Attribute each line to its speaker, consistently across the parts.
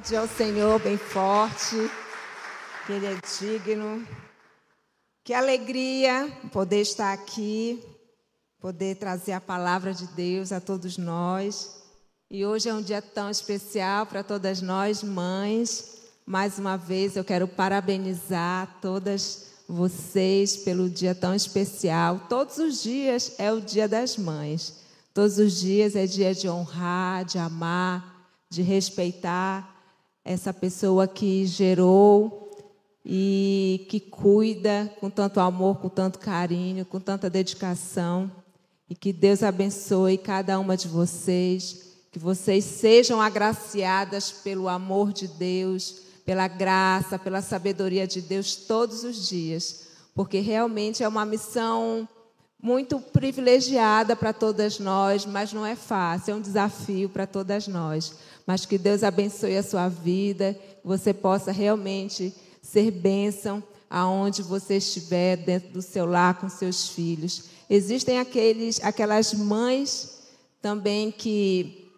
Speaker 1: aplaudir ao Senhor bem forte, que Ele é digno. Que alegria poder estar aqui, poder trazer a palavra de Deus a todos nós. E hoje é um dia tão especial para todas nós, mães. Mais uma vez eu quero parabenizar todas vocês pelo dia tão especial. Todos os dias é o Dia das Mães. Todos os dias é dia de honrar, de amar, de respeitar essa pessoa que gerou e que cuida com tanto amor, com tanto carinho, com tanta dedicação. E que Deus abençoe cada uma de vocês, que vocês sejam agraciadas pelo amor de Deus, pela graça, pela sabedoria de Deus todos os dias, porque realmente é uma missão muito privilegiada para todas nós, mas não é fácil, é um desafio para todas nós. Mas que Deus abençoe a sua vida, que você possa realmente ser bênção aonde você estiver, dentro do seu lar com seus filhos. Existem aqueles, aquelas mães também que,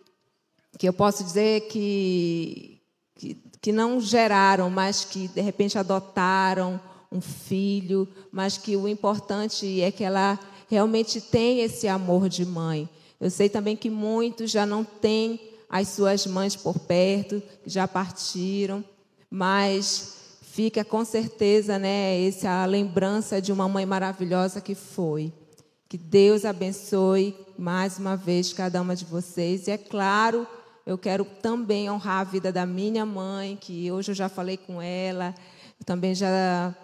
Speaker 1: que eu posso dizer que, que, que não geraram, mas que de repente adotaram um filho, mas que o importante é que ela realmente tem esse amor de mãe. Eu sei também que muitos já não têm as suas mães por perto, já partiram, mas fica com certeza, né, essa lembrança de uma mãe maravilhosa que foi. Que Deus abençoe mais uma vez cada uma de vocês. E é claro, eu quero também honrar a vida da minha mãe, que hoje eu já falei com ela, eu também já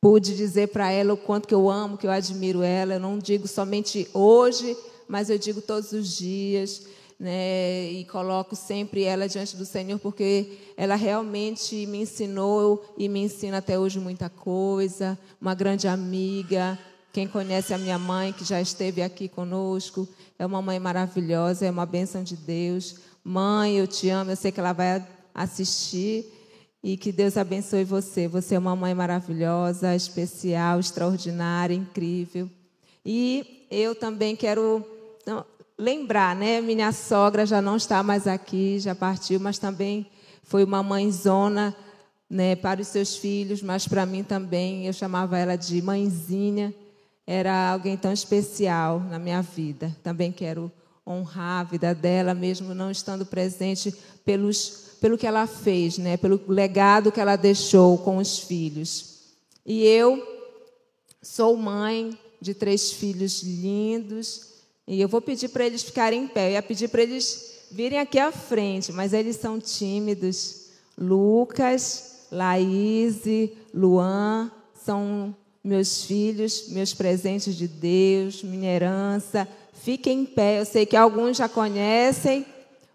Speaker 1: pude dizer para ela o quanto que eu amo, que eu admiro ela. Eu não digo somente hoje, mas eu digo todos os dias né, e coloco sempre ela diante do Senhor, porque ela realmente me ensinou e me ensina até hoje muita coisa. Uma grande amiga. Quem conhece a minha mãe, que já esteve aqui conosco, é uma mãe maravilhosa, é uma bênção de Deus. Mãe, eu te amo, eu sei que ela vai assistir. E que Deus abençoe você. Você é uma mãe maravilhosa, especial, extraordinária, incrível. E eu também quero lembrar, né? Minha sogra já não está mais aqui, já partiu, mas também foi uma mãezona, né, para os seus filhos, mas para mim também. Eu chamava ela de mãezinha. Era alguém tão especial na minha vida. Também quero honrar a vida dela, mesmo não estando presente, pelos, pelo que ela fez, né, pelo legado que ela deixou com os filhos. E eu sou mãe de três filhos lindos e eu vou pedir para eles ficarem em pé. Eu ia pedir para eles virem aqui à frente, mas eles são tímidos. Lucas, Laís, Luan são meus filhos, meus presentes de Deus, minha herança. Fiquem em pé. Eu sei que alguns já conhecem,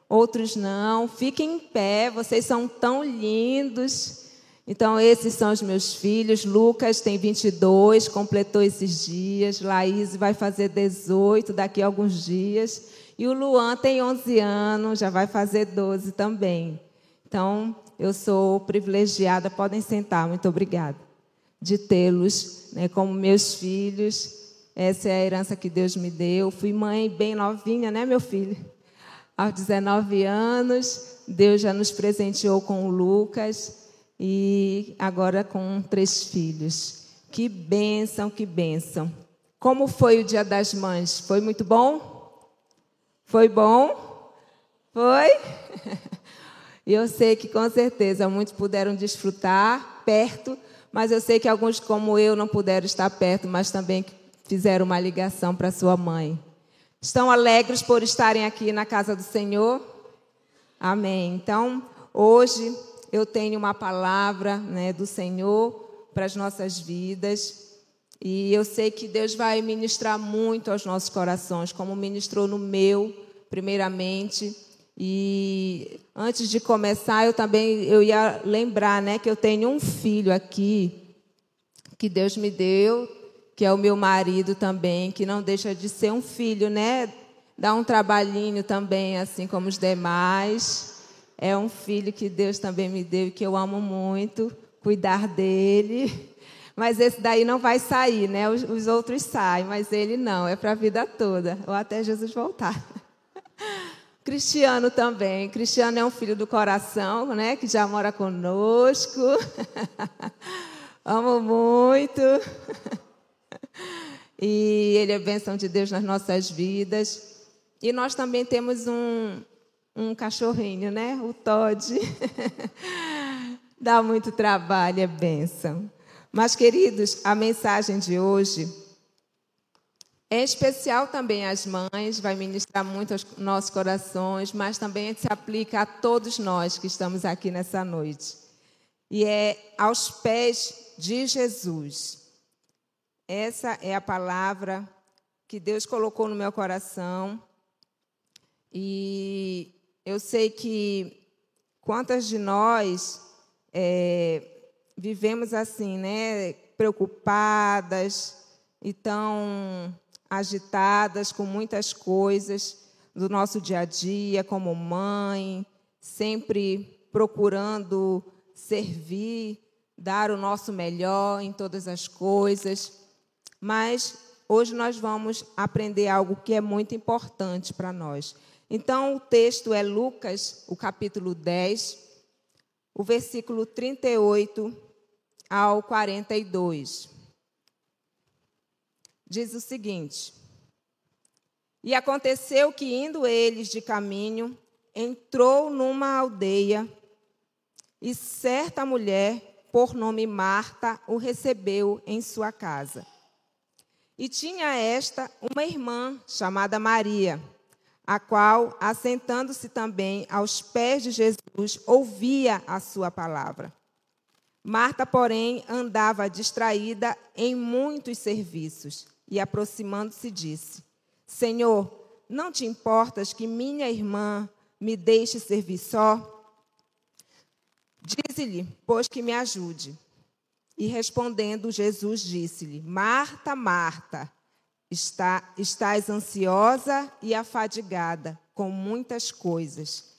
Speaker 1: outros não. Fiquem em pé. Vocês são tão lindos. Então, esses são os meus filhos. Lucas tem 22, completou esses dias. Laís vai fazer 18 daqui a alguns dias. E o Luan tem 11 anos, já vai fazer 12 também. Então, eu sou privilegiada, podem sentar, muito obrigada, de tê-los né, como meus filhos. Essa é a herança que Deus me deu. Fui mãe bem novinha, né, meu filho? Aos 19 anos, Deus já nos presenteou com o Lucas e agora com três filhos. Que bênção, que bênção. Como foi o Dia das Mães? Foi muito bom? Foi bom? Foi? Eu sei que com certeza muitos puderam desfrutar perto, mas eu sei que alguns, como eu, não puderam estar perto, mas também fizeram uma ligação para sua mãe. Estão alegres por estarem aqui na casa do Senhor? Amém. Então, hoje eu tenho uma palavra né, do Senhor para as nossas vidas. E eu sei que Deus vai ministrar muito aos nossos corações, como ministrou no meu, primeiramente. E antes de começar, eu também eu ia lembrar, né, que eu tenho um filho aqui que Deus me deu, que é o meu marido também, que não deixa de ser um filho, né? Dá um trabalhinho também, assim como os demais. É um filho que Deus também me deu e que eu amo muito, cuidar dele. Mas esse daí não vai sair, né? Os, os outros saem, mas ele não, é para a vida toda, ou até Jesus voltar. Cristiano também. Cristiano é um filho do coração, né? Que já mora conosco. Amo muito. E ele é bênção de Deus nas nossas vidas. E nós também temos um, um cachorrinho, né? O Todd. Dá muito trabalho, é bênção. Mas, queridos, a mensagem de hoje é especial também às mães, vai ministrar muito aos nossos corações, mas também se aplica a todos nós que estamos aqui nessa noite. E é aos pés de Jesus. Essa é a palavra que Deus colocou no meu coração. E eu sei que quantas de nós é, vivemos assim, né? Preocupadas e tão agitadas com muitas coisas do nosso dia a dia, como mãe, sempre procurando servir, dar o nosso melhor em todas as coisas. Mas hoje nós vamos aprender algo que é muito importante para nós. Então, o texto é Lucas, o capítulo 10, o versículo 38 ao 42. Diz o seguinte: E aconteceu que, indo eles de caminho, entrou numa aldeia, e certa mulher, por nome Marta, o recebeu em sua casa. E tinha esta uma irmã chamada Maria a qual, assentando-se também aos pés de Jesus, ouvia a sua palavra. Marta, porém, andava distraída em muitos serviços e, aproximando-se, disse: Senhor, não te importas que minha irmã me deixe servir só? Dize-lhe, pois que me ajude. E respondendo, Jesus disse-lhe: Marta, Marta, Está, estás ansiosa e afadigada com muitas coisas,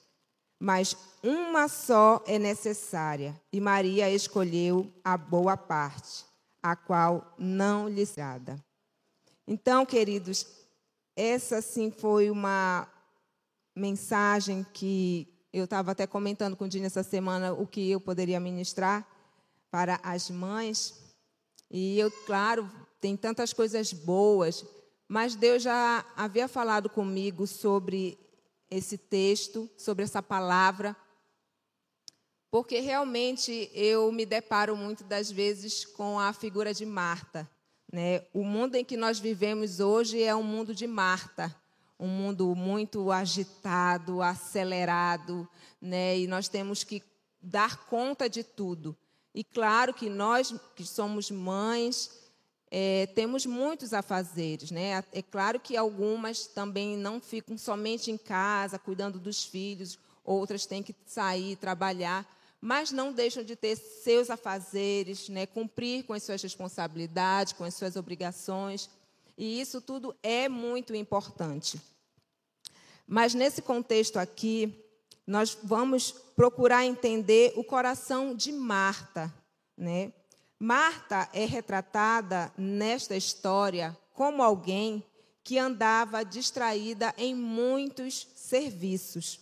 Speaker 1: mas uma só é necessária, e Maria escolheu a boa parte, a qual não lhe agrada. Então, queridos, essa sim foi uma mensagem que eu estava até comentando com o Dini essa semana o que eu poderia ministrar para as mães. E eu, claro, tem tantas coisas boas, mas Deus já havia falado comigo sobre esse texto, sobre essa palavra, porque realmente eu me deparo muito das vezes com a figura de Marta. Né? O mundo em que nós vivemos hoje é um mundo de Marta, um mundo muito agitado, acelerado, né? e nós temos que dar conta de tudo. E claro que nós que somos mães, é, temos muitos afazeres, né? É claro que algumas também não ficam somente em casa, cuidando dos filhos, outras têm que sair, trabalhar, mas não deixam de ter seus afazeres, né? Cumprir com as suas responsabilidades, com as suas obrigações, e isso tudo é muito importante. Mas nesse contexto aqui, nós vamos procurar entender o coração de Marta, né? Marta é retratada nesta história como alguém que andava distraída em muitos serviços.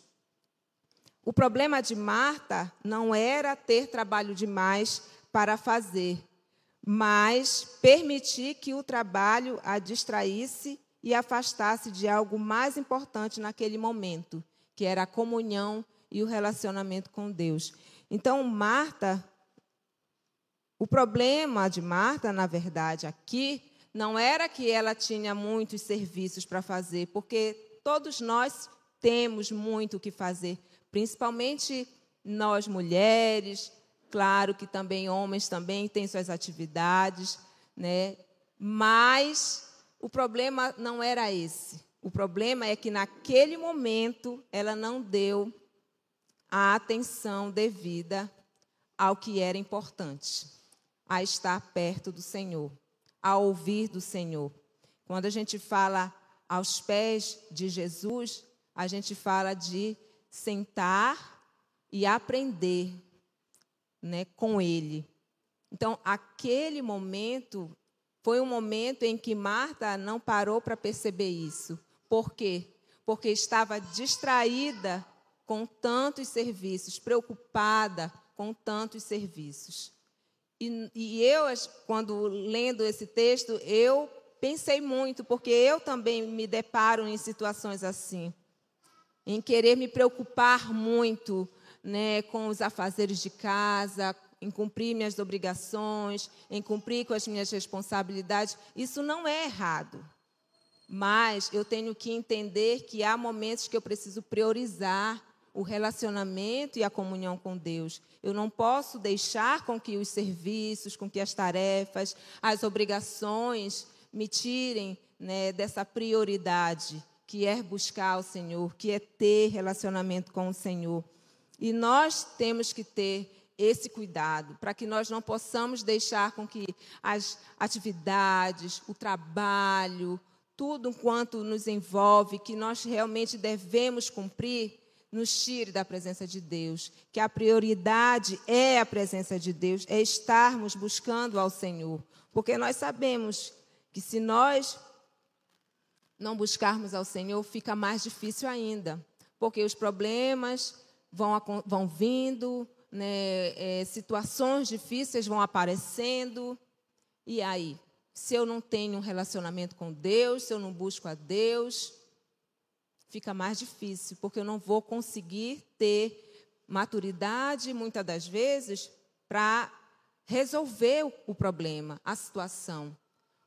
Speaker 1: O problema de Marta não era ter trabalho demais para fazer, mas permitir que o trabalho a distraísse e afastasse de algo mais importante naquele momento, que era a comunhão e o relacionamento com Deus. Então, Marta o problema de Marta, na verdade, aqui, não era que ela tinha muitos serviços para fazer, porque todos nós temos muito o que fazer, principalmente nós mulheres, claro que também homens também têm suas atividades, né? Mas o problema não era esse. O problema é que naquele momento ela não deu a atenção devida ao que era importante a estar perto do Senhor, a ouvir do Senhor. Quando a gente fala aos pés de Jesus, a gente fala de sentar e aprender né, com Ele. Então, aquele momento foi um momento em que Marta não parou para perceber isso. Por quê? porque estava distraída com tantos serviços, preocupada com tantos serviços. E, e eu, quando lendo esse texto, eu pensei muito, porque eu também me deparo em situações assim, em querer me preocupar muito né, com os afazeres de casa, em cumprir minhas obrigações, em cumprir com as minhas responsabilidades. Isso não é errado. Mas eu tenho que entender que há momentos que eu preciso priorizar o relacionamento e a comunhão com Deus. Eu não posso deixar com que os serviços, com que as tarefas, as obrigações me tirem né, dessa prioridade que é buscar o Senhor, que é ter relacionamento com o Senhor. E nós temos que ter esse cuidado para que nós não possamos deixar com que as atividades, o trabalho, tudo quanto nos envolve, que nós realmente devemos cumprir, nos tire da presença de Deus. Que a prioridade é a presença de Deus, é estarmos buscando ao Senhor. Porque nós sabemos que se nós não buscarmos ao Senhor, fica mais difícil ainda, porque os problemas vão, vão vindo, né, é, situações difíceis vão aparecendo, e aí? Se eu não tenho um relacionamento com Deus, se eu não busco a Deus, fica mais difícil, porque eu não vou conseguir ter maturidade, muitas das vezes, para resolver o problema, a situação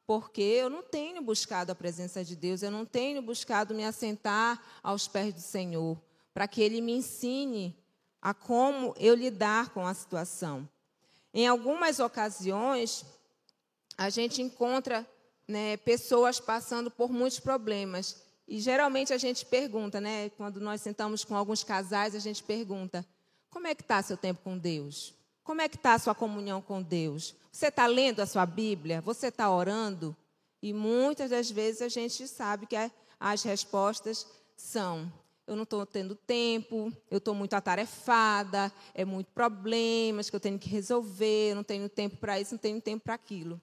Speaker 1: porque eu não tenho buscado a presença de Deus, eu não tenho buscado me assentar aos pés do Senhor, para que Ele me ensine a como eu lidar com a situação. Em algumas ocasiões, a gente encontra né, pessoas passando por muitos problemas. E geralmente a gente pergunta, né, quando nós sentamos com alguns casais, a gente pergunta: como é que está seu tempo com Deus? Como é que está a sua comunhão com Deus? Você está lendo a sua Bíblia? Você está orando? E muitas das vezes a gente sabe que as respostas são: eu não estou tendo tempo, eu estou muito atarefada, é muito problemas que eu tenho que resolver, eu não tenho tempo para isso, não tenho tempo para aquilo.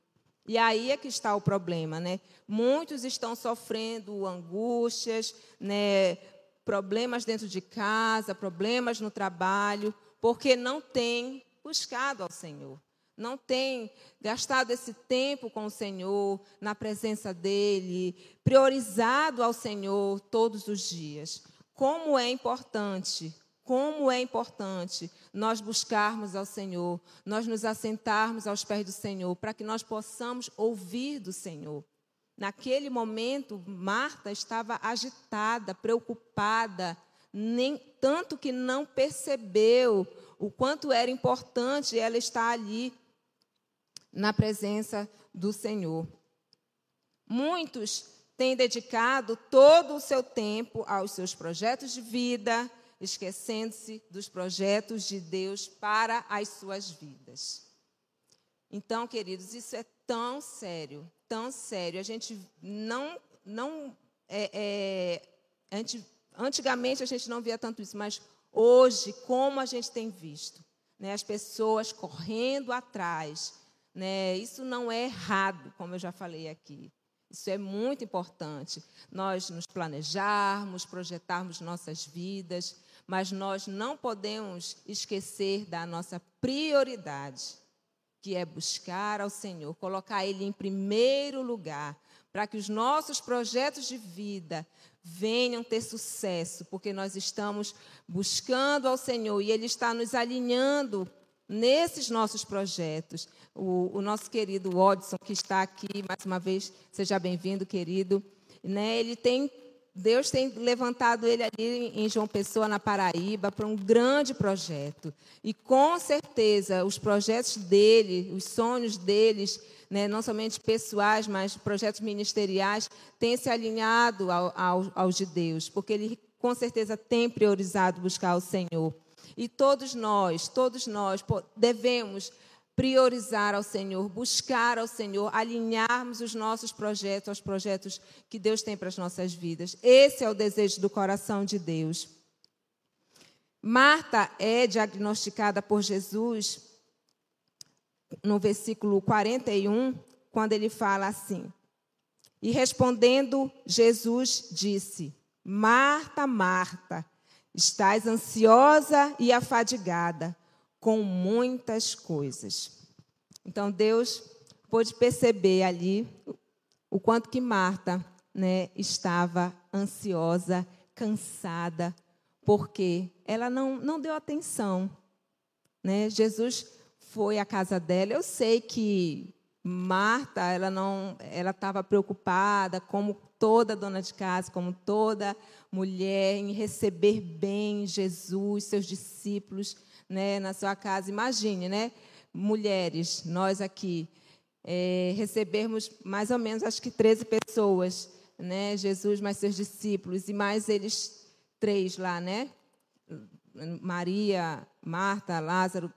Speaker 1: E aí é que está o problema, né? Muitos estão sofrendo angústias, né? problemas dentro de casa, problemas no trabalho, porque não têm buscado ao Senhor. Não tem gastado esse tempo com o Senhor, na presença dEle, priorizado ao Senhor todos os dias. Como é importante, como é importante nós buscarmos ao Senhor, nós nos assentarmos aos pés do Senhor, para que nós possamos ouvir do Senhor. Naquele momento, Marta estava agitada, preocupada, nem tanto que não percebeu o quanto era importante ela estar ali na presença do Senhor. Muitos têm dedicado todo o seu tempo aos seus projetos de vida, esquecendo-se dos projetos de Deus para as suas vidas. Então, queridos, isso é tão sério, tão sério. A gente não, não é, é, antigamente a gente não via tanto isso, mas Hoje, como a gente tem visto, né, as pessoas correndo atrás, né, isso não é errado, como eu já falei aqui. Isso é muito importante. Nós nos planejarmos, projetarmos nossas vidas, mas nós não podemos esquecer da nossa prioridade, que é buscar ao Senhor, colocar Ele em primeiro lugar, para que os nossos projetos de vida venham ter sucesso, porque nós estamos buscando ao Senhor e Ele está nos alinhando nesses nossos projetos. O, o nosso querido Odson, que está aqui, mais uma vez, seja bem-vindo, querido. Né, ele tem Deus tem levantado ele ali em João Pessoa, na Paraíba, para um grande projeto. E com certeza, os projetos dele, os sonhos deles, né, não somente pessoais, mas projetos ministeriais, têm se alinhado ao, ao, aos de Deus, porque ele com certeza tem priorizado buscar o Senhor. E todos nós, todos nós devemos priorizar ao Senhor, buscar ao Senhor, alinharmos os nossos projetos aos projetos que Deus tem para as nossas vidas. Esse é o desejo do coração de Deus. Marta é diagnosticada por Jesus no versículo 41, quando ele fala assim: E respondendo, Jesus disse: Marta, Marta, estás ansiosa e afadigada com muitas coisas. Então Deus pôde perceber ali o quanto que Marta né, estava ansiosa, cansada, porque ela não, não deu atenção. Né? Jesus foi à casa dela. Eu sei que Marta, ela não, ela estava preocupada, como toda dona de casa, como toda mulher, em receber bem Jesus, seus discípulos, né, na sua casa. Imagine, né, mulheres, nós aqui, é, recebermos mais ou menos, acho que 13 pessoas, né, Jesus mais seus discípulos e mais eles três lá, né, Maria, Marta, Lázaro,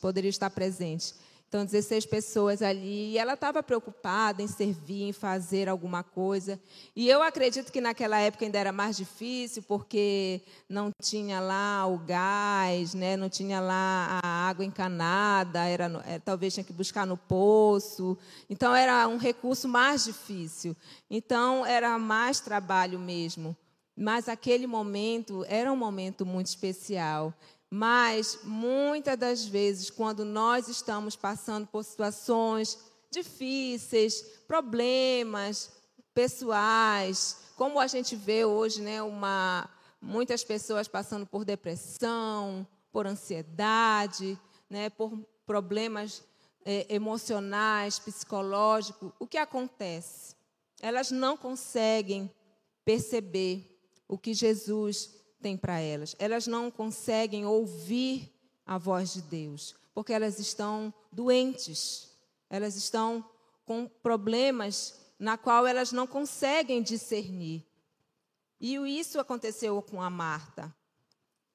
Speaker 1: poderiam estar presentes. Então, 16 pessoas ali, e ela estava preocupada em servir, em fazer alguma coisa. E eu acredito que naquela época ainda era mais difícil, porque não tinha lá o gás, né? não tinha lá a água encanada, era, é, talvez tinha que buscar no poço. Então, era um recurso mais difícil. Então, era mais trabalho mesmo. Mas aquele momento era um momento muito especial. Mas muitas das vezes, quando nós estamos passando por situações difíceis, problemas pessoais, como a gente vê hoje, né, uma, muitas pessoas passando por depressão, por ansiedade, né, por problemas é, emocionais, psicológicos, o que acontece? Elas não conseguem perceber o que Jesus tem para elas. Elas não conseguem ouvir a voz de Deus, porque elas estão doentes. Elas estão com problemas na qual elas não conseguem discernir. E isso aconteceu com a Marta.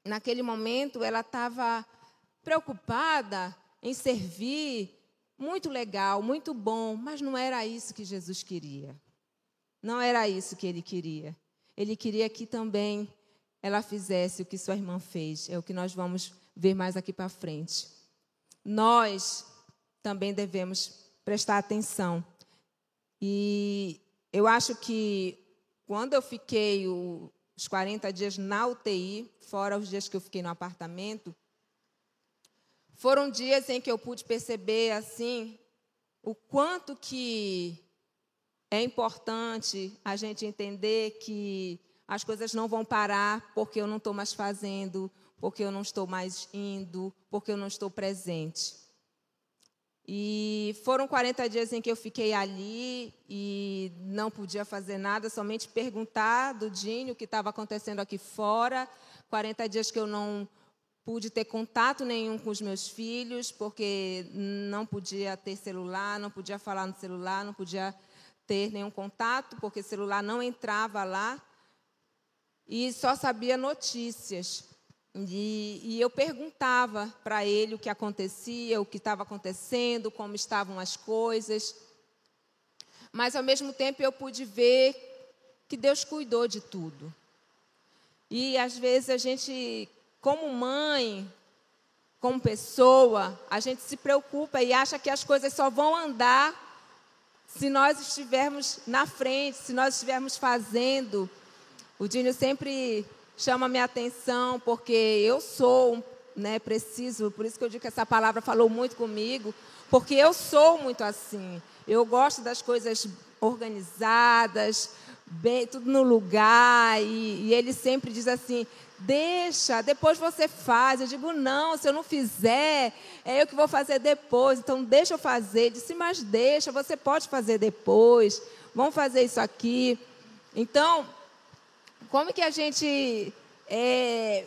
Speaker 1: Naquele momento, ela estava preocupada em servir, muito legal, muito bom, mas não era isso que Jesus queria. Não era isso que ele queria. Ele queria que também ela fizesse o que sua irmã fez. É o que nós vamos ver mais aqui para frente. Nós também devemos prestar atenção. E eu acho que quando eu fiquei os 40 dias na UTI, fora os dias que eu fiquei no apartamento, foram dias em que eu pude perceber assim o quanto que é importante a gente entender que as coisas não vão parar porque eu não estou mais fazendo, porque eu não estou mais indo, porque eu não estou presente. E foram 40 dias em que eu fiquei ali e não podia fazer nada, somente perguntar do Dinho o que estava acontecendo aqui fora. 40 dias que eu não pude ter contato nenhum com os meus filhos, porque não podia ter celular, não podia falar no celular, não podia ter nenhum contato, porque celular não entrava lá e só sabia notícias. E, e eu perguntava para ele o que acontecia, o que estava acontecendo, como estavam as coisas. Mas, ao mesmo tempo, eu pude ver que Deus cuidou de tudo. E, às vezes, a gente, como mãe, como pessoa, a gente se preocupa e acha que as coisas só vão andar se nós estivermos na frente, se nós estivermos fazendo o Dínio sempre chama minha atenção porque eu sou, né, preciso, por isso que eu digo que essa palavra falou muito comigo, porque eu sou muito assim. Eu gosto das coisas organizadas, bem, tudo no lugar, e, e ele sempre diz assim: deixa, depois você faz. Eu digo, não, se eu não fizer, é eu que vou fazer depois. Então, deixa eu fazer. Ele disse, mas deixa, você pode fazer depois. Vamos fazer isso aqui. Então, como que a gente é,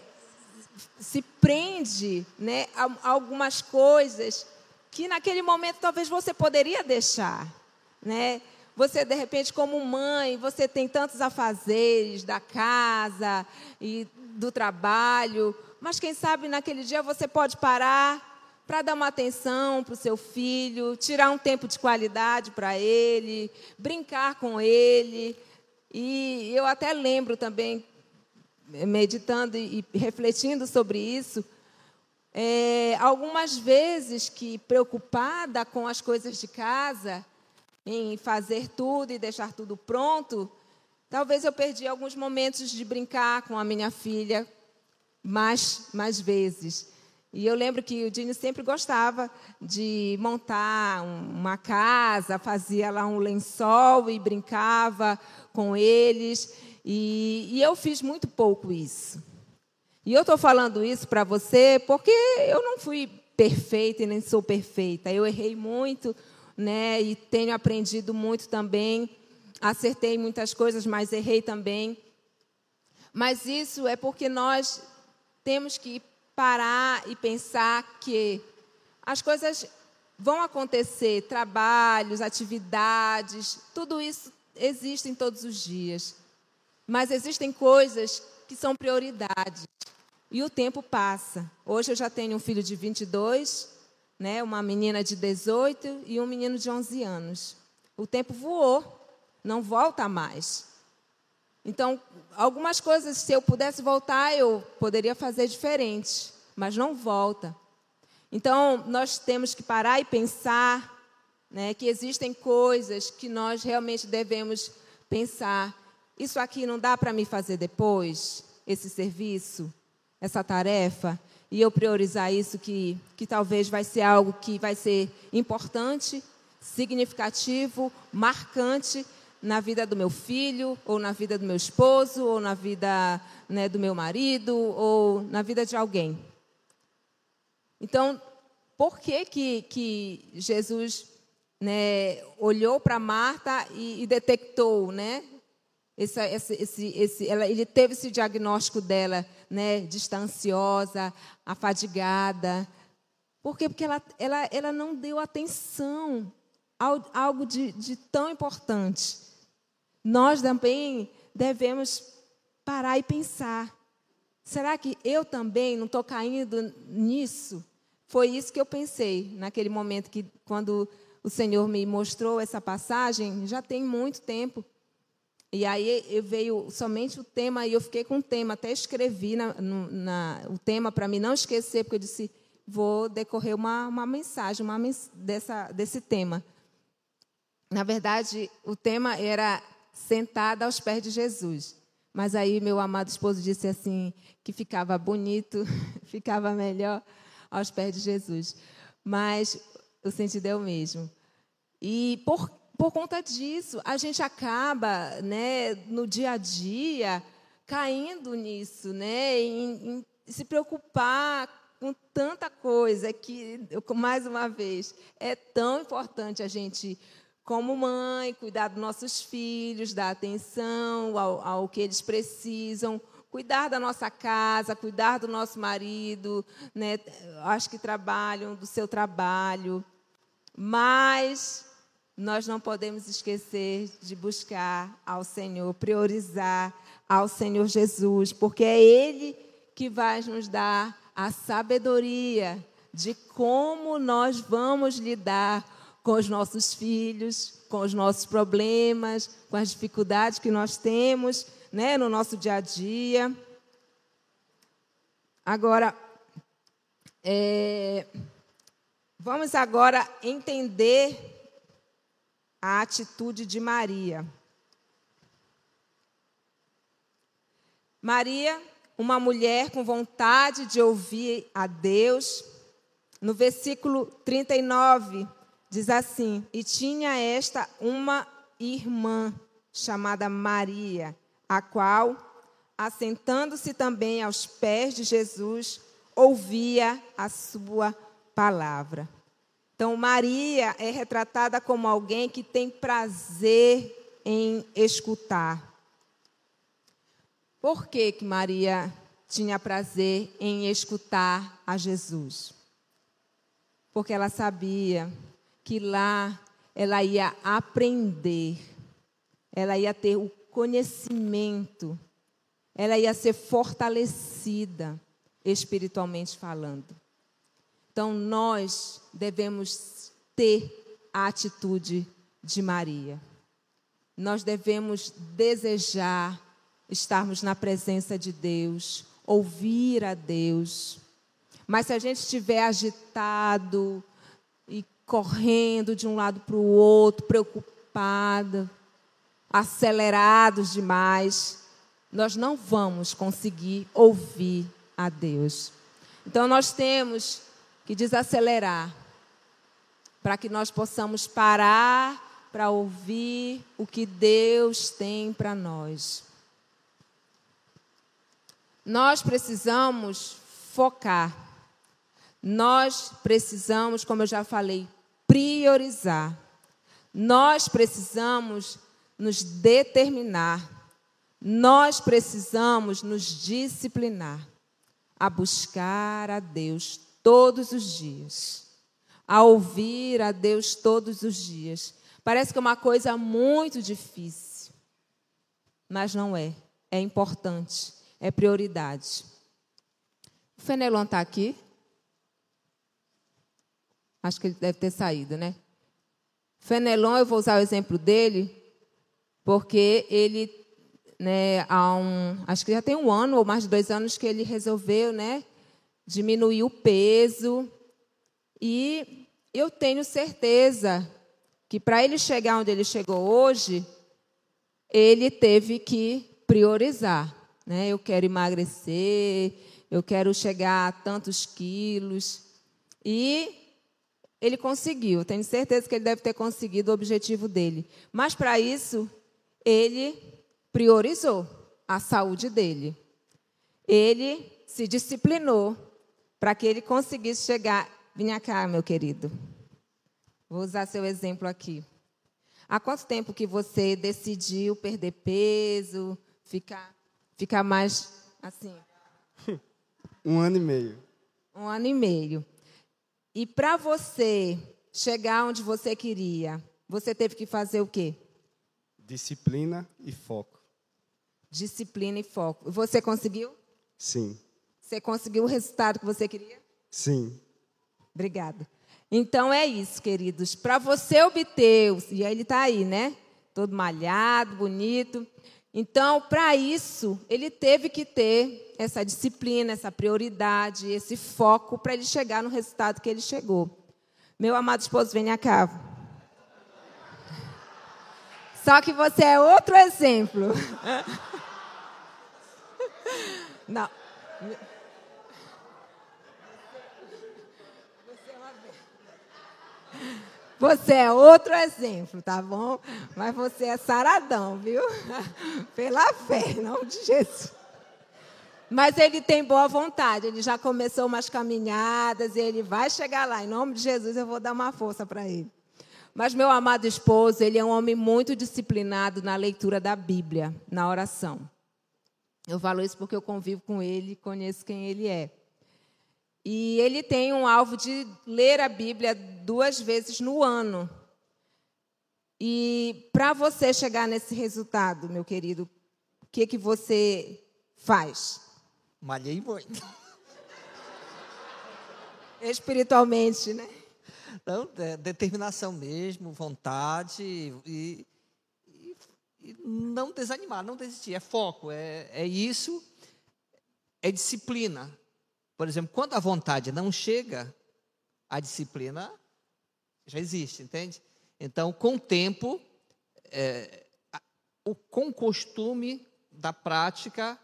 Speaker 1: se prende né, a, algumas coisas que naquele momento talvez você poderia deixar, né? Você de repente como mãe, você tem tantos afazeres da casa e do trabalho, mas quem sabe naquele dia você pode parar para dar uma atenção para o seu filho, tirar um tempo de qualidade para ele, brincar com ele, e eu até lembro também, meditando e refletindo sobre isso, é, algumas vezes que preocupada com as coisas de casa, em fazer tudo e deixar tudo pronto, Talvez eu perdi alguns momentos de brincar com a minha filha mais, mais vezes. E eu lembro que o Dini sempre gostava de montar uma casa, fazia lá um lençol e brincava com eles. E, e eu fiz muito pouco isso. E eu estou falando isso para você porque eu não fui perfeita e nem sou perfeita. Eu errei muito, né? E tenho aprendido muito também. Acertei muitas coisas, mas errei também. Mas isso é porque nós temos que parar e pensar que as coisas vão acontecer, trabalhos, atividades, tudo isso existe todos os dias. Mas existem coisas que são prioridades. E o tempo passa. Hoje eu já tenho um filho de 22, né, uma menina de 18 e um menino de 11 anos. O tempo voou, não volta mais. Então, algumas coisas, se eu pudesse voltar, eu poderia fazer diferente, mas não volta. Então, nós temos que parar e pensar né, que existem coisas que nós realmente devemos pensar. Isso aqui não dá para me fazer depois, esse serviço, essa tarefa, e eu priorizar isso que, que talvez vai ser algo que vai ser importante, significativo, marcante na vida do meu filho, ou na vida do meu esposo, ou na vida né, do meu marido, ou na vida de alguém. Então, por que, que, que Jesus né, olhou para Marta e, e, detectou, né? Esse, esse, esse, ela, ele teve esse diagnóstico dela, né, ansiosa, afadigada. Por quê? Porque ela, ela, ela não deu atenção a algo de, de tão importante nós também devemos parar e pensar: será que eu também não estou caindo nisso? Foi isso que eu pensei naquele momento que, quando o Senhor me mostrou essa passagem, já tem muito tempo. E aí veio somente o tema, e eu fiquei com o tema, até escrevi na, na, o tema para mim não esquecer, porque eu disse, vou decorrer uma, uma mensagem uma, dessa, desse tema. Na verdade, o tema era sentada aos pés de Jesus. Mas aí meu amado esposo disse assim que ficava bonito, ficava melhor aos pés de Jesus. Mas o sentido é o mesmo. E por, por conta disso, a gente acaba, né, no dia a dia, caindo nisso, né, em, em se preocupar com tanta coisa que, mais uma vez, é tão importante a gente como mãe, cuidar dos nossos filhos, dar atenção ao, ao, que eles precisam, cuidar da nossa casa, cuidar do nosso marido, né? acho que trabalham do seu trabalho. Mas nós não podemos esquecer de buscar ao Senhor, priorizar ao Senhor Jesus, porque é Ele que vai nos dar a sabedoria de como nós vamos lidar com os nossos filhos, com os nossos problemas, com as dificuldades que nós temos né, no nosso dia a dia. Agora, é, vamos agora entender a atitude de Maria. Maria, uma mulher com vontade de ouvir a Deus, no versículo 39 Diz assim: E tinha esta uma irmã chamada Maria, a qual, assentando-se também aos pés de Jesus, ouvia a sua palavra. Então, Maria é retratada como alguém que tem prazer em escutar. Por que, que Maria tinha prazer em escutar a Jesus? Porque ela sabia que lá ela ia aprender, ela ia ter o conhecimento, ela ia ser fortalecida espiritualmente falando. Então nós devemos ter a atitude de Maria. Nós devemos desejar estarmos na presença de Deus, ouvir a Deus. Mas se a gente estiver agitado, correndo de um lado para o outro, preocupada, acelerados demais, nós não vamos conseguir ouvir a Deus. Então nós temos que desacelerar para que nós possamos parar para ouvir o que Deus tem para nós. Nós precisamos focar. Nós precisamos, como eu já falei, priorizar. Nós precisamos nos determinar. Nós precisamos nos disciplinar a buscar a Deus todos os dias, a ouvir a Deus todos os dias. Parece que é uma coisa muito difícil, mas não é. É importante, é prioridade. O Fenelon está aqui? Acho que ele deve ter saído, né? Fenelon, eu vou usar o exemplo dele, porque ele, né, há um, acho que já tem um ano ou mais de dois anos que ele resolveu, né, diminuir o peso. E eu tenho certeza que para ele chegar onde ele chegou hoje, ele teve que priorizar. Né? Eu quero emagrecer, eu quero chegar a tantos quilos. E ele conseguiu, tenho certeza que ele deve ter conseguido o objetivo dele. Mas para isso, ele priorizou a saúde dele. Ele se disciplinou para que ele conseguisse chegar. Vinha cá, meu querido. Vou usar seu exemplo aqui. Há quanto tempo que você decidiu perder peso, ficar, ficar mais assim?
Speaker 2: Um ano e meio.
Speaker 1: Um ano e meio. E para você chegar onde você queria, você teve que fazer o quê?
Speaker 2: Disciplina e foco.
Speaker 1: Disciplina e foco. Você conseguiu?
Speaker 2: Sim.
Speaker 1: Você conseguiu o resultado que você queria?
Speaker 2: Sim.
Speaker 1: Obrigada. Então é isso, queridos. Para você obter, e aí ele está aí, né? Todo malhado, bonito. Então, para isso, ele teve que ter essa disciplina, essa prioridade, esse foco para ele chegar no resultado que ele chegou. Meu amado esposo, venha cá. Só que você é outro exemplo. Não. Você é outro exemplo, tá bom? Mas você é saradão, viu? Pela fé, em nome de Jesus. Mas ele tem boa vontade, ele já começou umas caminhadas e ele vai chegar lá. Em nome de Jesus, eu vou dar uma força para ele. Mas meu amado esposo, ele é um homem muito disciplinado na leitura da Bíblia, na oração. Eu falo isso porque eu convivo com ele e conheço quem ele é. E ele tem um alvo de ler a Bíblia duas vezes no ano. E para você chegar nesse resultado, meu querido, o que, que você faz?
Speaker 3: Malhei muito.
Speaker 1: Espiritualmente, né?
Speaker 3: Não, é determinação mesmo, vontade e, e, e, não desanimar, não desistir. É foco, é, é isso, é disciplina. Por exemplo, quando a vontade não chega, a disciplina já existe, entende? Então, com o tempo, é, o, com o costume da prática,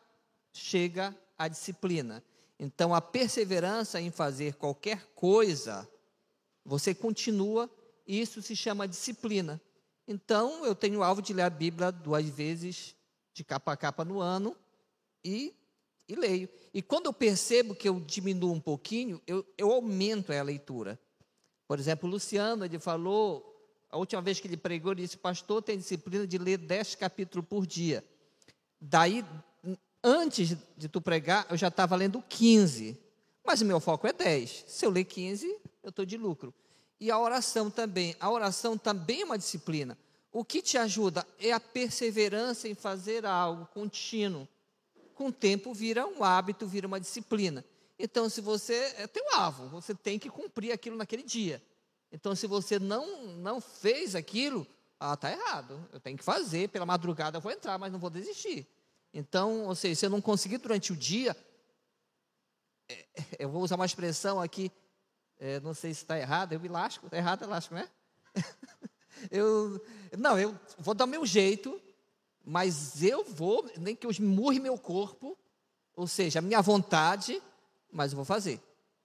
Speaker 3: chega a disciplina. Então, a perseverança em fazer qualquer coisa, você continua, isso se chama disciplina. Então, eu tenho o alvo de ler a Bíblia duas vezes, de capa a capa no ano, e e leio. E quando eu percebo que eu diminuo um pouquinho, eu, eu aumento a leitura. Por exemplo, o Luciano, ele falou, a última vez que ele pregou, ele disse, pastor, tem disciplina de ler 10 capítulos por dia. Daí, antes de tu pregar, eu já estava lendo 15. Mas o meu foco é 10. Se eu ler 15, eu estou de lucro. E a oração também. A oração também é uma disciplina. O que te ajuda é a perseverança em fazer algo contínuo com o tempo vira um hábito, vira uma disciplina. Então, se você é teu alvo, você tem que cumprir aquilo naquele dia. Então, se você não não fez aquilo, ah, tá errado. Eu tenho que fazer, pela madrugada eu vou entrar, mas não vou desistir. Então, ou seja, se eu não conseguir durante o dia, é, eu vou usar uma expressão aqui, é, não sei se está errado, eu me lasco, está errado, lasco, não é? eu, não, eu vou dar meu jeito, mas eu vou, nem que eu murre meu corpo, ou seja, a minha vontade, mas eu vou fazer.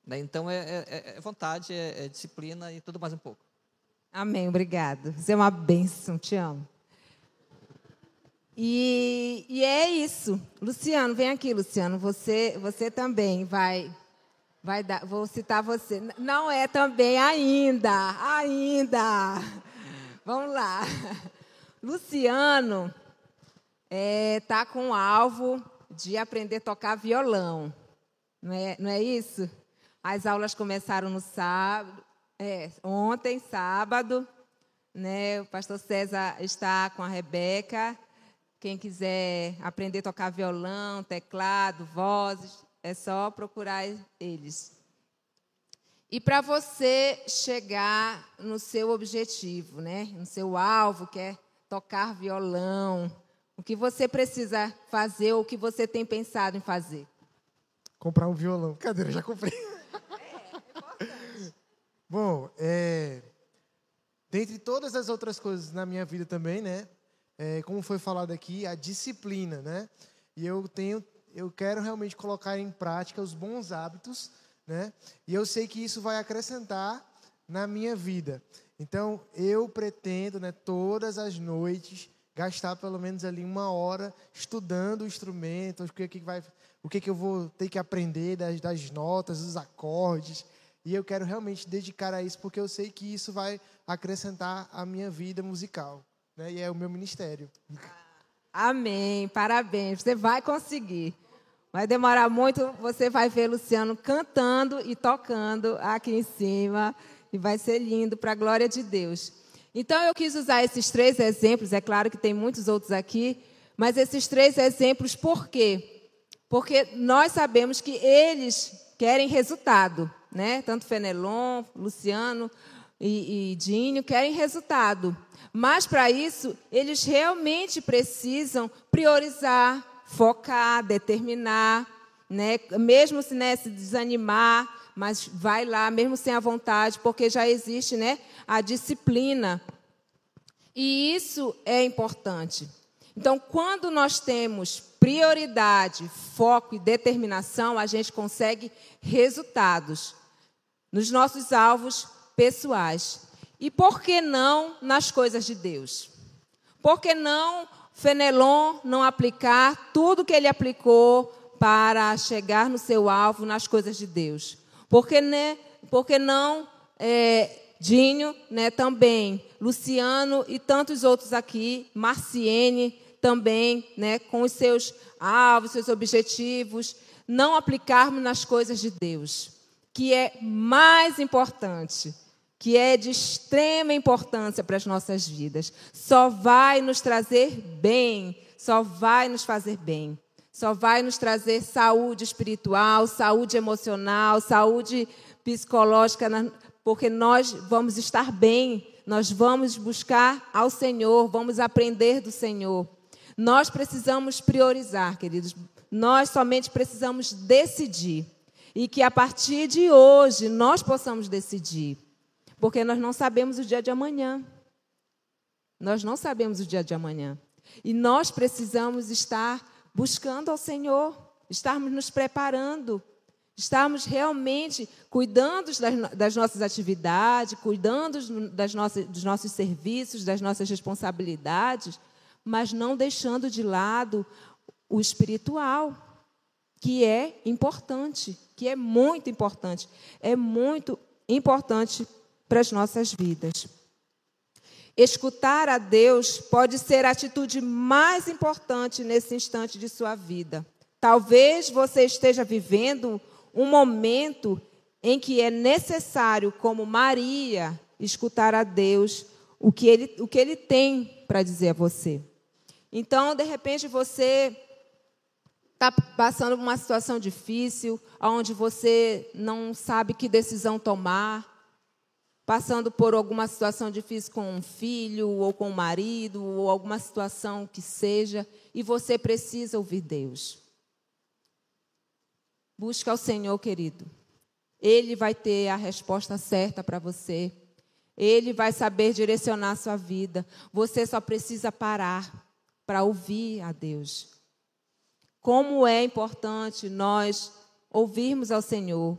Speaker 3: Né? Então, é, é, é vontade, é, é, disciplina e tudo mais um pouco.
Speaker 1: Amém, obrigado. Você é uma bênção, te amo. E, e é isso. Luciano, vem aqui, Luciano. Você, você também vai, vai dar. Vou citar você. Não é também ainda, ainda. Vamos lá. Luciano está é, com o alvo de aprender a tocar violão. Não é, não é isso? As aulas começaram no sábado, é, ontem, sábado. Né? O pastor César está com a Rebeca. Quem quiser aprender a tocar violão, teclado, vozes, é só procurar eles. E para você chegar no seu objetivo, né? no seu alvo, que é tocar violão, o que você precisa fazer ou o que você tem pensado em fazer?
Speaker 4: Comprar um violão. Cadê? Eu já comprei. É, é importante. Bom, é, dentre todas as outras coisas na minha vida também, né? É, como foi falado aqui, a disciplina, né? E eu tenho, eu quero realmente colocar em prática os bons hábitos, né? E eu sei que isso vai acrescentar na minha vida. Então, eu pretendo, né, todas as noites gastar pelo menos ali uma hora estudando o instrumento, o que, que, vai, o que, que eu vou ter que aprender das, das notas, dos acordes. E eu quero realmente dedicar a isso, porque eu sei que isso vai acrescentar a minha vida musical. Né? E é o meu ministério.
Speaker 1: Amém, parabéns. Você vai conseguir. Vai demorar muito, você vai ver Luciano cantando e tocando aqui em cima. E vai ser lindo para a glória de Deus. Então eu quis usar esses três exemplos, é claro que tem muitos outros aqui, mas esses três exemplos por quê? Porque nós sabemos que eles querem resultado, né? Tanto Fenelon, Luciano e, e Dinho querem resultado. Mas para isso, eles realmente precisam priorizar, focar, determinar, né? mesmo se, né, se desanimar, mas vai lá, mesmo sem a vontade, porque já existe né, a disciplina. E isso é importante. Então, quando nós temos prioridade, foco e determinação, a gente consegue resultados nos nossos alvos pessoais. E por que não nas coisas de Deus? Por que não Fenelon não aplicar tudo que ele aplicou para chegar no seu alvo nas coisas de Deus? Porque, né, porque não é, Dinho né, também, Luciano e tantos outros aqui, Marciene também, né, com os seus alvos, seus objetivos, não aplicarmos nas coisas de Deus, que é mais importante, que é de extrema importância para as nossas vidas. Só vai nos trazer bem, só vai nos fazer bem só vai nos trazer saúde espiritual, saúde emocional, saúde psicológica, porque nós vamos estar bem, nós vamos buscar ao Senhor, vamos aprender do Senhor. Nós precisamos priorizar, queridos. Nós somente precisamos decidir. E que a partir de hoje nós possamos decidir. Porque nós não sabemos o dia de amanhã. Nós não sabemos o dia de amanhã. E nós precisamos estar buscando ao Senhor, estarmos nos preparando, estarmos realmente cuidando das, das nossas atividades, cuidando das nossas, dos nossos serviços, das nossas responsabilidades, mas não deixando de lado o espiritual, que é importante, que é muito importante, é muito importante para as nossas vidas. Escutar a Deus pode ser a atitude mais importante nesse instante de sua vida. Talvez você esteja vivendo um momento em que é necessário, como Maria, escutar a Deus o que ele, o que ele tem para dizer a você. Então, de repente, você está passando por uma situação difícil, onde você não sabe que decisão tomar, passando por alguma situação difícil com um filho, ou com um marido, ou alguma situação que seja, e você precisa ouvir Deus. Busca o Senhor, querido. Ele vai ter a resposta certa para você. Ele vai saber direcionar a sua vida. Você só precisa parar. para ouvir a Deus. Como é importante nós ouvirmos ao Senhor,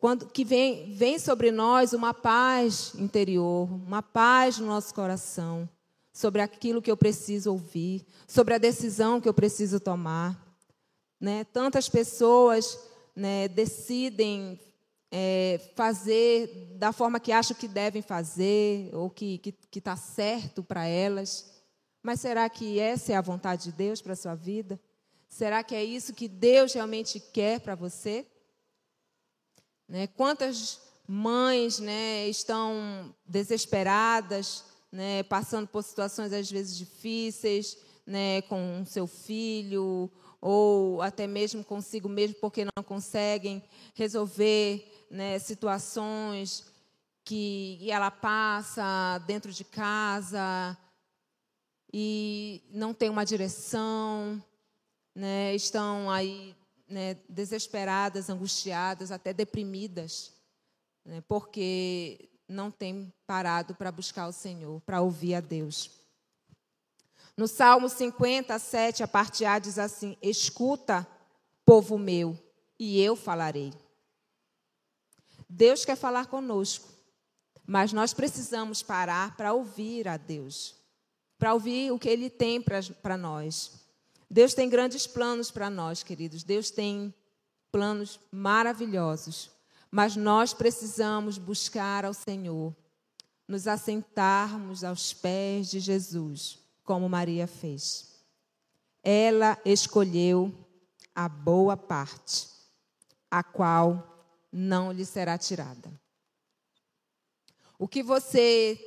Speaker 1: quando que vem, vem sobre nós uma paz interior, uma paz no nosso coração, sobre aquilo que eu preciso ouvir, sobre a decisão que eu preciso tomar. Né? Tantas pessoas né, decidem é, fazer da forma que acham que devem fazer, ou que está certo para elas. Mas será que essa é a vontade de Deus para a sua vida? Será que é isso que Deus realmente quer para você? Né? Quantas mães né, estão desesperadas, né, passando por situações às vezes difíceis, né, com seu filho, ou até mesmo consigo mesmo, porque não conseguem resolver né, situações que ela passa dentro de casa e não tem uma direção, né, estão aí né, desesperadas, angustiadas, até deprimidas, né, porque não têm parado para buscar o Senhor, para ouvir a Deus. No Salmo 57, a parte A diz assim: Escuta, povo meu, e eu falarei. Deus quer falar conosco, mas nós precisamos parar para ouvir a Deus, para ouvir o que Ele tem para nós. Deus tem grandes planos para nós, queridos. Deus tem planos maravilhosos, mas nós precisamos buscar ao Senhor, nos assentarmos aos pés de Jesus como Maria fez. Ela escolheu a boa parte, a qual não lhe será tirada. O que você,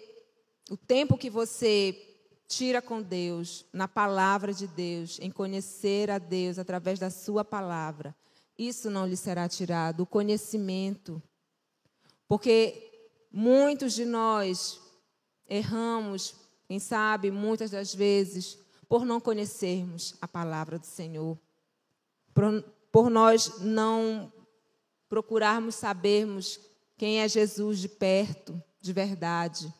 Speaker 1: o tempo que você tira com Deus, na palavra de Deus, em conhecer a Deus através da sua palavra, isso não lhe será tirado, o conhecimento. Porque muitos de nós erramos quem sabe, muitas das vezes, por não conhecermos a palavra do Senhor, por, por nós não procurarmos sabermos quem é Jesus de perto, de verdade,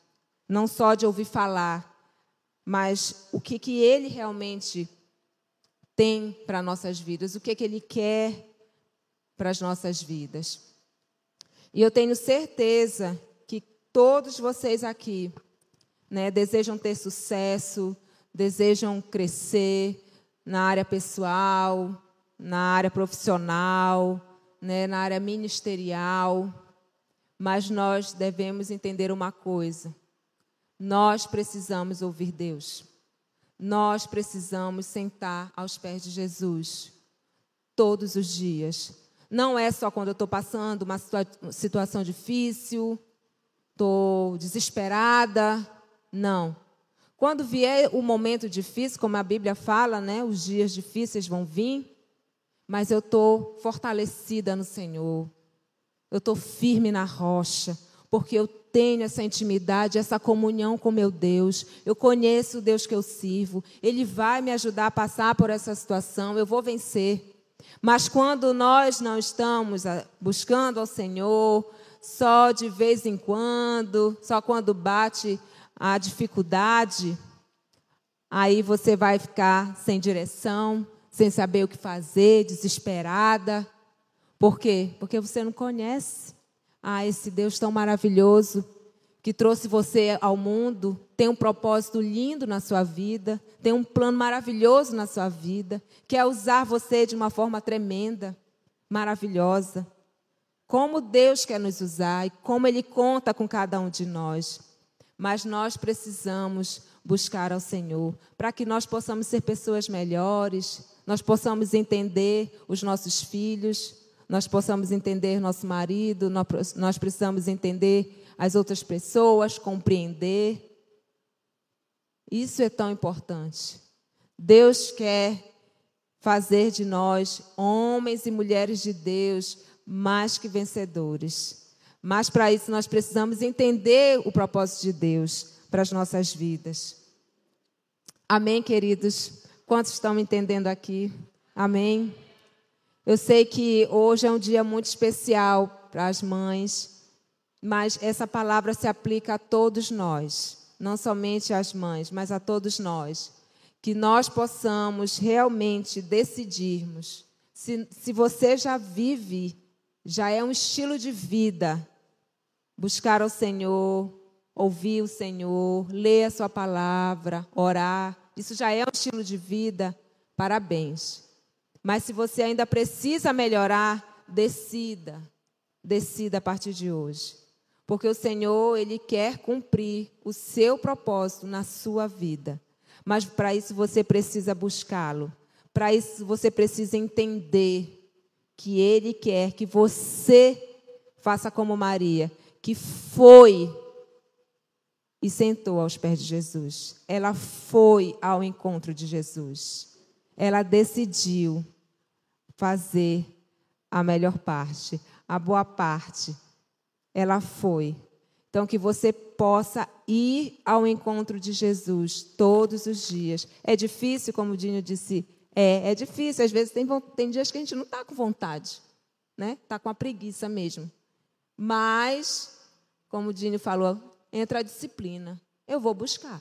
Speaker 1: não só de ouvir falar, mas o que, que Ele realmente tem para nossas vidas, o que, que Ele quer para as nossas vidas. E eu tenho certeza que todos vocês aqui né, desejam ter sucesso, desejam crescer na área pessoal, na área profissional, né, na área ministerial. Mas nós devemos entender uma coisa: nós precisamos ouvir Deus. Nós precisamos sentar aos pés de Jesus todos os dias. Não é só quando eu estou passando uma situação difícil, estou desesperada, não. Quando vier o momento difícil, como a Bíblia fala, né, os dias difíceis vão vir, mas eu estou fortalecida no Senhor. Eu estou firme na rocha, porque eu tenho essa intimidade, essa comunhão com meu Deus. Eu conheço o Deus que eu sirvo. Ele vai me ajudar a passar por essa situação. Eu vou vencer. Mas quando nós não estamos ah, buscando ao Senhor, só de vez em quando, só quando bate a dificuldade, aí você vai ficar sem direção, sem saber o que fazer, desesperada. Por quê? Porque você não conhece. Ah, esse Deus tão maravilhoso que trouxe você ao mundo, tem um propósito lindo na sua vida, tem um plano maravilhoso na sua vida, quer usar você de uma forma tremenda, maravilhosa. Como Deus quer nos usar e como Ele conta com cada um de nós mas nós precisamos buscar ao Senhor para que nós possamos ser pessoas melhores, nós possamos entender os nossos filhos, nós possamos entender nosso marido, nós precisamos entender as outras pessoas, compreender. Isso é tão importante. Deus quer fazer de nós homens e mulheres de Deus mais que vencedores. Mas para isso nós precisamos entender o propósito de Deus para as nossas vidas. Amém, queridos? Quantos estão entendendo aqui? Amém? Eu sei que hoje é um dia muito especial para as mães, mas essa palavra se aplica a todos nós, não somente às mães, mas a todos nós que nós possamos realmente decidirmos. Se, se você já vive, já é um estilo de vida, buscar ao Senhor, ouvir o Senhor, ler a Sua palavra, orar, isso já é um estilo de vida, parabéns. Mas se você ainda precisa melhorar, decida, decida a partir de hoje. Porque o Senhor, Ele quer cumprir o seu propósito na sua vida. Mas para isso você precisa buscá-lo. Para isso você precisa entender que Ele quer que você faça como Maria, que foi e sentou aos pés de Jesus. Ela foi ao encontro de Jesus. Ela decidiu fazer a melhor parte, a boa parte. Ela foi então, que você possa ir ao encontro de Jesus todos os dias. É difícil, como o Dinho disse, é, é difícil. Às vezes tem, tem dias que a gente não está com vontade, né? Está com a preguiça mesmo. Mas, como o Dinho falou, entra a disciplina. Eu vou buscar.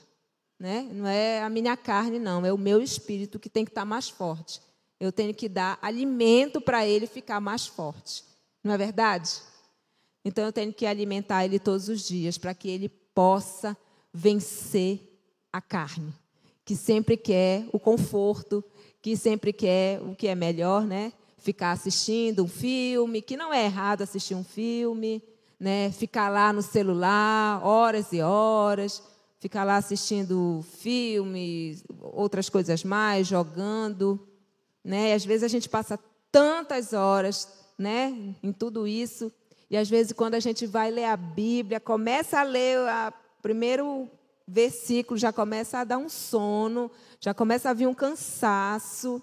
Speaker 1: Né? Não é a minha carne, não. É o meu espírito que tem que estar tá mais forte. Eu tenho que dar alimento para ele ficar mais forte. Não é verdade? Então eu tenho que alimentar ele todos os dias para que ele possa vencer a carne, que sempre quer o conforto, que sempre quer o que é melhor, né? Ficar assistindo um filme, que não é errado assistir um filme, né? Ficar lá no celular horas e horas, ficar lá assistindo filmes, outras coisas mais, jogando, né? E às vezes a gente passa tantas horas, né, em tudo isso e às vezes, quando a gente vai ler a Bíblia, começa a ler o primeiro versículo, já começa a dar um sono, já começa a vir um cansaço,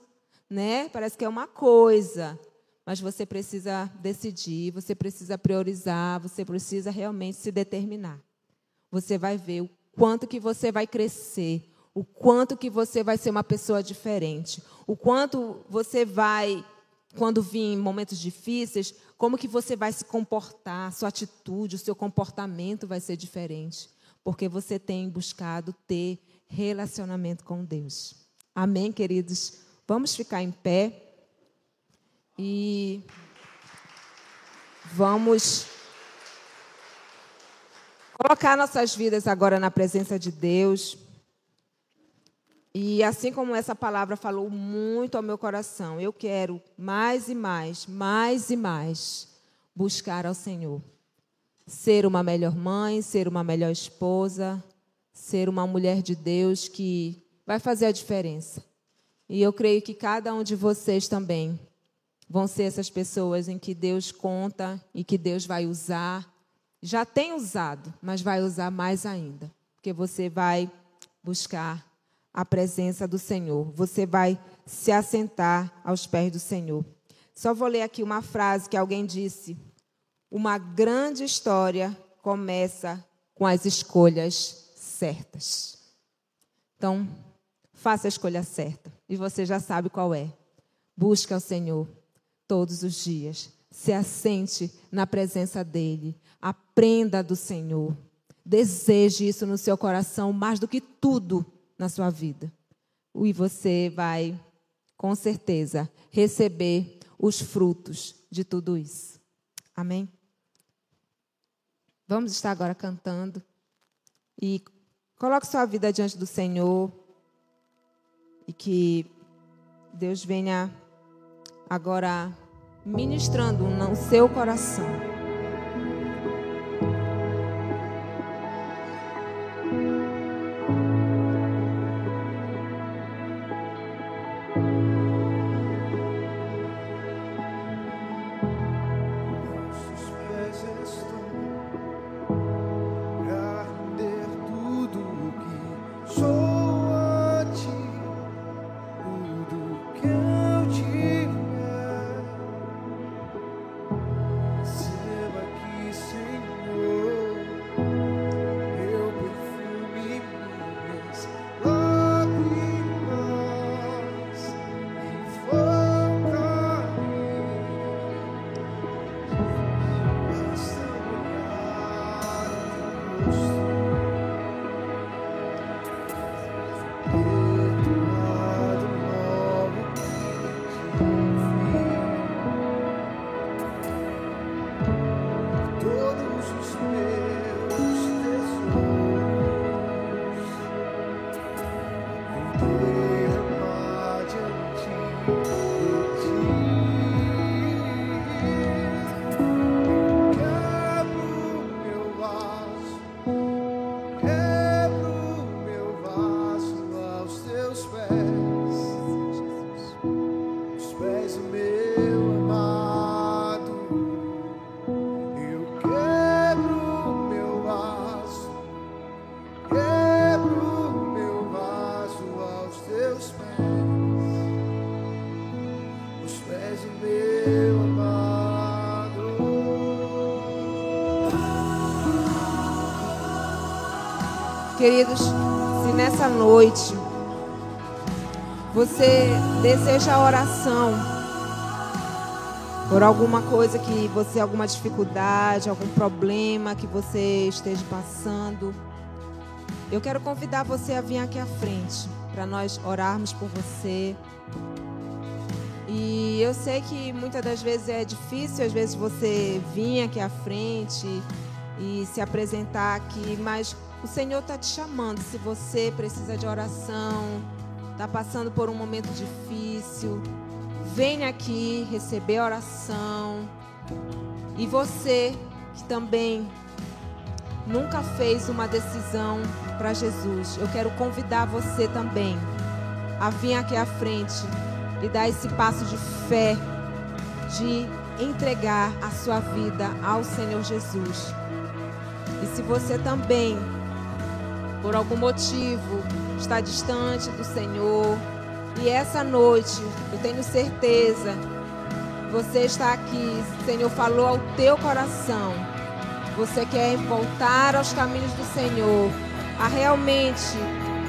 Speaker 1: né? Parece que é uma coisa. Mas você precisa decidir, você precisa priorizar, você precisa realmente se determinar. Você vai ver o quanto que você vai crescer, o quanto que você vai ser uma pessoa diferente, o quanto você vai, quando vir momentos difíceis, como que você vai se comportar, sua atitude, o seu comportamento vai ser diferente, porque você tem buscado ter relacionamento com Deus. Amém, queridos? Vamos ficar em pé e vamos colocar nossas vidas agora na presença de Deus. E assim como essa palavra falou muito ao meu coração, eu quero mais e mais, mais e mais buscar ao Senhor. Ser uma melhor mãe, ser uma melhor esposa, ser uma mulher de Deus que vai fazer a diferença. E eu creio que cada um de vocês também vão ser essas pessoas em que Deus conta e que Deus vai usar. Já tem usado, mas vai usar mais ainda, porque você vai buscar a presença do Senhor. Você vai se assentar aos pés do Senhor. Só vou ler aqui uma frase que alguém disse. Uma grande história começa com as escolhas certas. Então, faça a escolha certa. E você já sabe qual é. Busque ao Senhor todos os dias. Se assente na presença dEle. Aprenda do Senhor. Deseje isso no seu coração mais do que tudo na sua vida. E você vai, com certeza, receber os frutos de tudo isso. Amém? Vamos estar agora cantando. E coloque sua vida diante do Senhor. E que Deus venha agora ministrando no seu coração. Queridos, se nessa noite você deseja oração por alguma coisa que você, alguma dificuldade, algum problema que você esteja passando, eu quero convidar você a vir aqui à frente para nós orarmos por você. E eu sei que muitas das vezes é difícil, às vezes você vir aqui à frente e se apresentar aqui, mas o Senhor está te chamando. Se você precisa de oração, está passando por um momento difícil, venha aqui receber oração. E você que também nunca fez uma decisão para Jesus, eu quero convidar você também a vir aqui à frente e dar esse passo de fé, de entregar a sua vida ao Senhor Jesus. E se você também por algum motivo está distante do Senhor, e essa noite, eu tenho certeza, você está aqui, o Senhor falou ao teu coração. Você quer voltar aos caminhos do Senhor, a realmente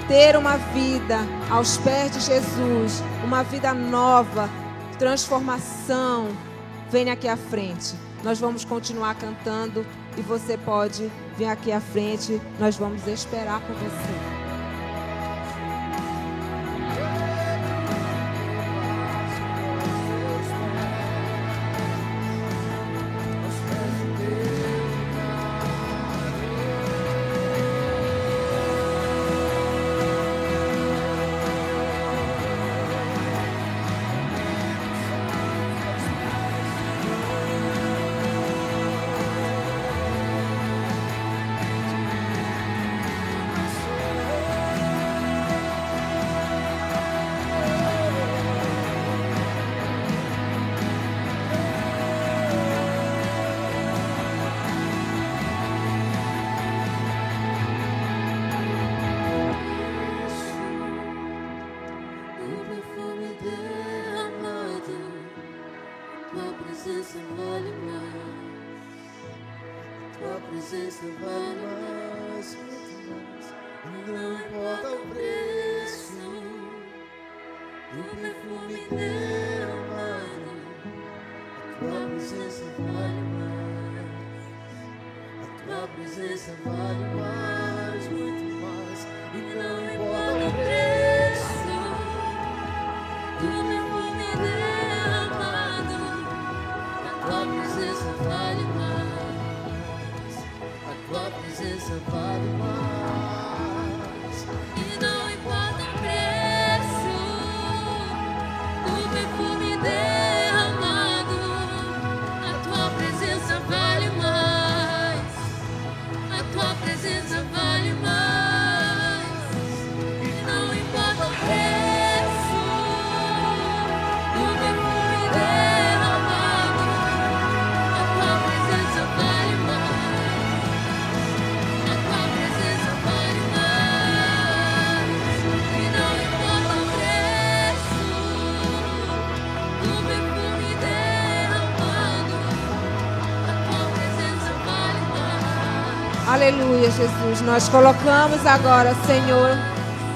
Speaker 1: ter uma vida aos pés de Jesus, uma vida nova, transformação. Venha aqui à frente. Nós vamos continuar cantando e você pode vir aqui à frente. Nós vamos esperar por você.
Speaker 5: Tua presença
Speaker 1: Aleluia, Jesus. Nós colocamos agora, Senhor,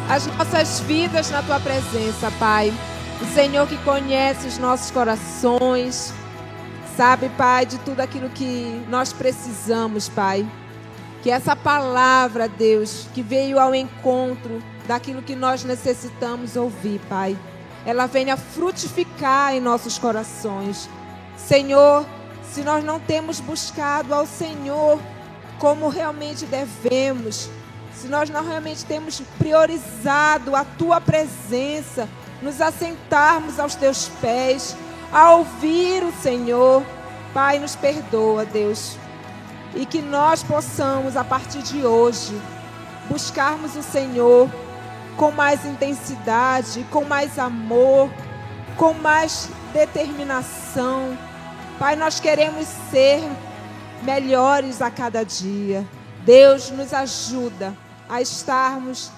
Speaker 1: as nossas vidas na tua presença, Pai. O Senhor que conhece os nossos corações, sabe, Pai, de tudo aquilo que nós precisamos, Pai. Que essa palavra, Deus, que veio ao encontro daquilo que nós necessitamos ouvir, Pai, ela venha frutificar em nossos corações. Senhor, se nós não temos buscado ao Senhor como realmente devemos, se nós não realmente temos priorizado a tua presença, nos assentarmos aos teus pés, a ouvir o Senhor, Pai, nos perdoa, Deus. E que nós possamos, a partir de hoje, buscarmos o Senhor com mais intensidade, com mais amor, com mais determinação. Pai, nós queremos ser melhores a cada dia. Deus nos ajuda a estarmos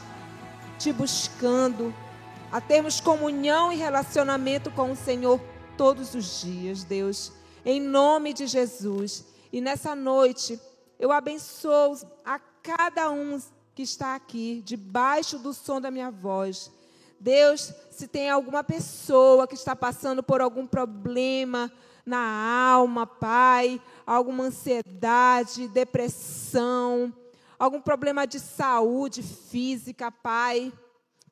Speaker 1: te buscando, a termos comunhão e relacionamento com o Senhor todos os dias, Deus, em nome de Jesus. E nessa noite, eu abençoo a cada um que está aqui, debaixo do som da minha voz. Deus, se tem alguma pessoa que está passando por algum problema na alma, Pai, alguma ansiedade, depressão, algum problema de saúde física, Pai,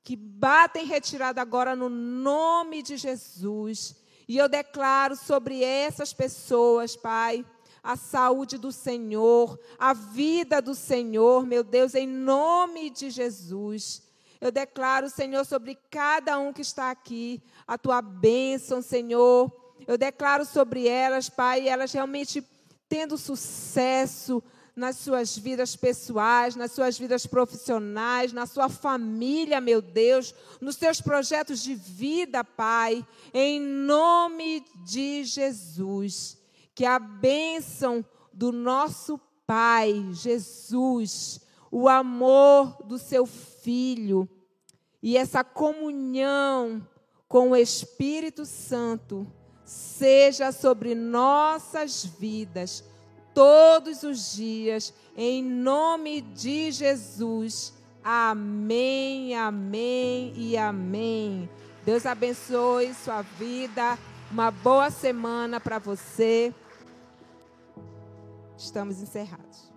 Speaker 1: que bata em retirada agora no nome de Jesus. E eu declaro sobre essas pessoas, Pai, a saúde do Senhor, a vida do Senhor, meu Deus, em nome de Jesus. Eu declaro, Senhor, sobre cada um que está aqui, a tua bênção, Senhor. Eu declaro sobre elas, Pai, elas realmente tendo sucesso nas suas vidas pessoais, nas suas vidas profissionais, na sua família, meu Deus, nos seus projetos de vida, Pai, em nome de Jesus. Que a bênção do nosso Pai, Jesus, o amor do seu Filho e essa comunhão com o Espírito Santo seja sobre nossas vidas todos os dias, em nome de Jesus. Amém, amém e amém. Deus abençoe sua vida. Uma boa semana para você. Estamos encerrados.